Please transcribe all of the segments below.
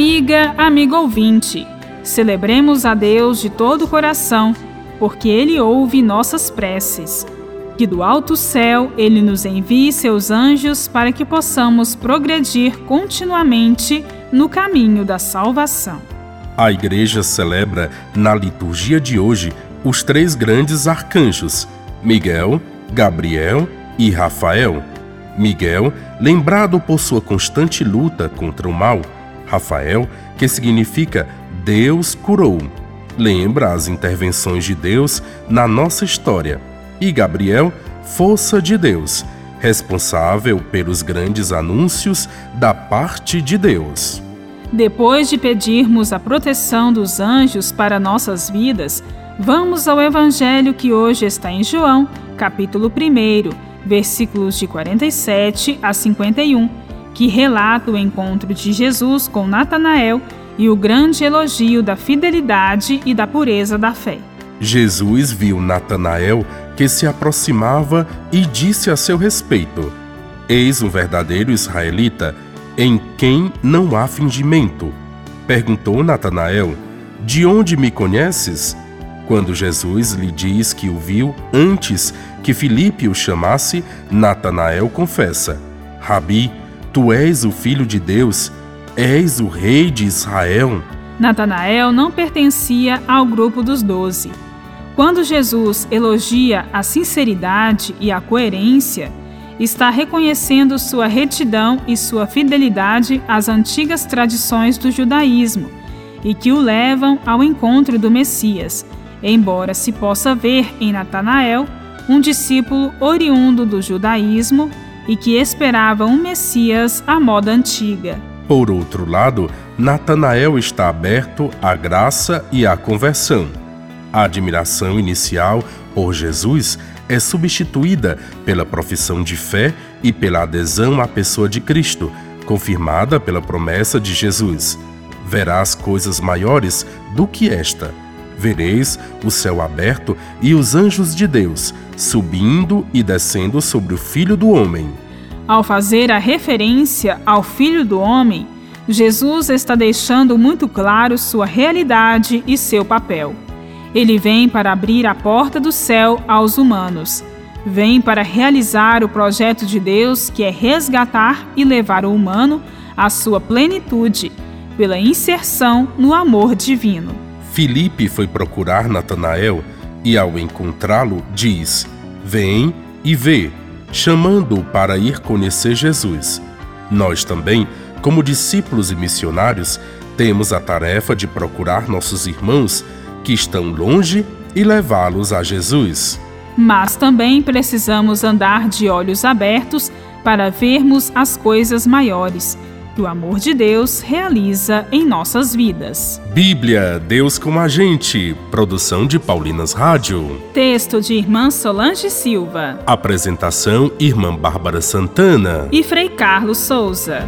Amiga, amigo ouvinte, celebremos a Deus de todo o coração, porque Ele ouve nossas preces. Que do alto céu Ele nos envie seus anjos para que possamos progredir continuamente no caminho da salvação. A Igreja celebra na liturgia de hoje os três grandes arcanjos, Miguel, Gabriel e Rafael. Miguel, lembrado por sua constante luta contra o mal, Rafael, que significa Deus curou, lembra as intervenções de Deus na nossa história, e Gabriel, força de Deus, responsável pelos grandes anúncios da parte de Deus. Depois de pedirmos a proteção dos anjos para nossas vidas, vamos ao evangelho que hoje está em João, capítulo 1, versículos de 47 a 51, que relata o encontro de Jesus com Natanael e o grande elogio da fidelidade e da pureza da fé. Jesus viu Natanael que se aproximava e disse a seu respeito: Eis um verdadeiro israelita em quem não há fingimento. Perguntou Natanael: De onde me conheces? Quando Jesus lhe diz que o viu antes que Filipe o chamasse, Natanael confessa: Rabi, tu és o filho de Deus, és o rei de Israel. Natanael não pertencia ao grupo dos doze. Quando Jesus elogia a sinceridade e a coerência, está reconhecendo sua retidão e sua fidelidade às antigas tradições do judaísmo e que o levam ao encontro do Messias, embora se possa ver em Natanael um discípulo oriundo do judaísmo e que esperava um Messias à moda antiga. Por outro lado, Natanael está aberto à graça e à conversão. A admiração inicial por Jesus é substituída pela profissão de fé e pela adesão à pessoa de Cristo, confirmada pela promessa de Jesus: Verás coisas maiores do que esta. Vereis o céu aberto e os anjos de Deus subindo e descendo sobre o Filho do Homem. Ao fazer a referência ao Filho do Homem, Jesus está deixando muito claro sua realidade e seu papel. Ele vem para abrir a porta do céu aos humanos. Vem para realizar o projeto de Deus, que é resgatar e levar o humano à sua plenitude, pela inserção no amor divino. Filipe foi procurar Natanael e, ao encontrá-lo, diz: Vem e vê, chamando-o para ir conhecer Jesus. Nós também, como discípulos e missionários, temos a tarefa de procurar nossos irmãos que estão longe e levá-los a Jesus. Mas também precisamos andar de olhos abertos para vermos as coisas maiores que o amor de Deus realiza em nossas vidas. Bíblia, Deus com a gente. Produção de Paulinas Rádio. Texto de Irmã Solange Silva. Apresentação: Irmã Bárbara Santana e Frei Carlos Souza.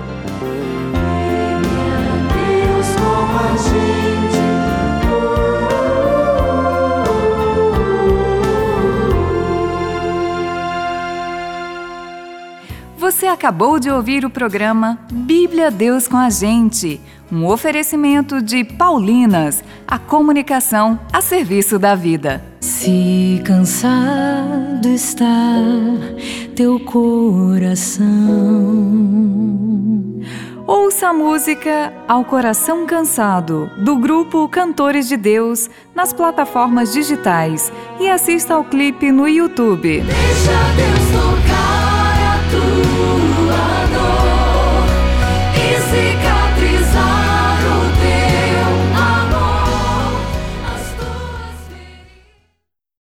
Você acabou de ouvir o programa Bíblia Deus com a Gente, um oferecimento de Paulinas, a comunicação a serviço da vida. Se cansado está teu coração, ouça a música Ao Coração Cansado, do grupo Cantores de Deus, nas plataformas digitais e assista ao clipe no YouTube. Deixa Deus